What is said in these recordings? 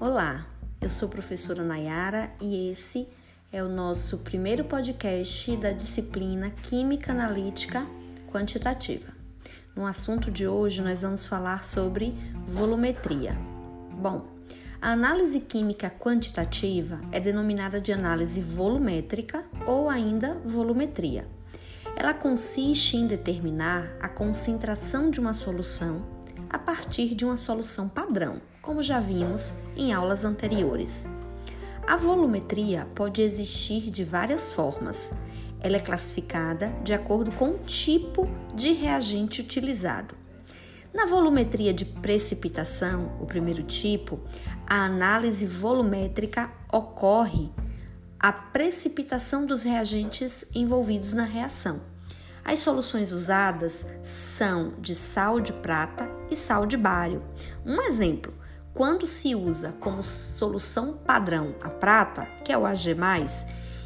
Olá, eu sou a professora Nayara e esse é o nosso primeiro podcast da disciplina Química Analítica Quantitativa. No assunto de hoje, nós vamos falar sobre volumetria. Bom, a análise química quantitativa é denominada de análise volumétrica ou ainda volumetria. Ela consiste em determinar a concentração de uma solução a partir de uma solução padrão, como já vimos em aulas anteriores. A volumetria pode existir de várias formas. Ela é classificada de acordo com o tipo de reagente utilizado. Na volumetria de precipitação, o primeiro tipo, a análise volumétrica ocorre a precipitação dos reagentes envolvidos na reação. As soluções usadas são de sal de prata e sal de bário. Um exemplo: quando se usa como solução padrão a prata, que é o Ag+,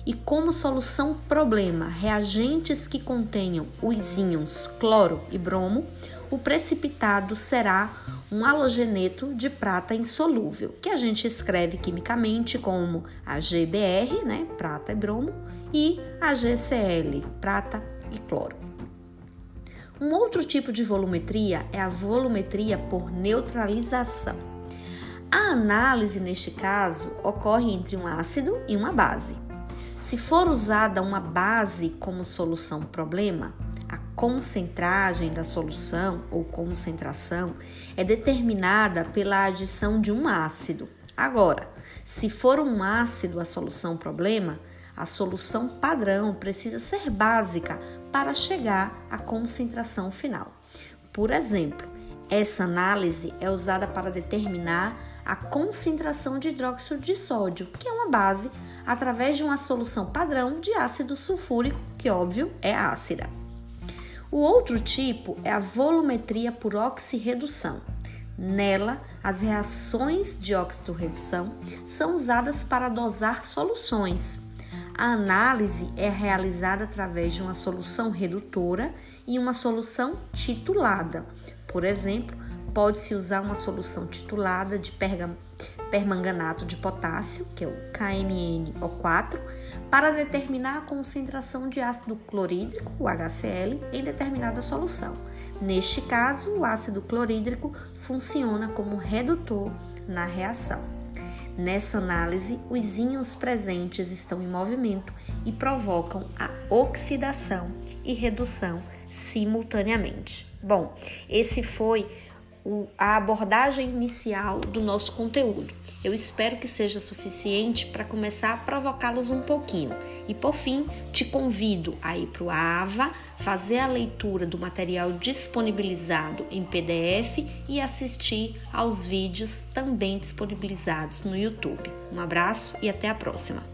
e como solução problema reagentes que contenham os íons cloro e bromo, o precipitado será um halogeneto de prata insolúvel, que a gente escreve quimicamente como AgBr, né, prata e bromo, e AgCl, prata e cloro. Um outro tipo de volumetria é a volumetria por neutralização. A análise, neste caso, ocorre entre um ácido e uma base. Se for usada uma base como solução problema, a concentragem da solução ou concentração é determinada pela adição de um ácido. Agora, se for um ácido a solução problema, a solução padrão precisa ser básica para chegar à concentração final. Por exemplo, essa análise é usada para determinar a concentração de hidróxido de sódio, que é uma base, através de uma solução padrão de ácido sulfúrico, que óbvio é ácida. O outro tipo é a volumetria por oxirredução. Nela, as reações de oxirredução são usadas para dosar soluções. A análise é realizada através de uma solução redutora e uma solução titulada. Por exemplo, pode-se usar uma solução titulada de permanganato de potássio, que é o KMnO4, para determinar a concentração de ácido clorídrico, o HCl, em determinada solução. Neste caso, o ácido clorídrico funciona como redutor na reação. Nessa análise, os íons presentes estão em movimento e provocam a oxidação e redução simultaneamente. Bom, esse foi a abordagem inicial do nosso conteúdo. Eu espero que seja suficiente para começar a provocá-los um pouquinho. E por fim, te convido a ir para o AVA, fazer a leitura do material disponibilizado em PDF e assistir aos vídeos também disponibilizados no YouTube. Um abraço e até a próxima!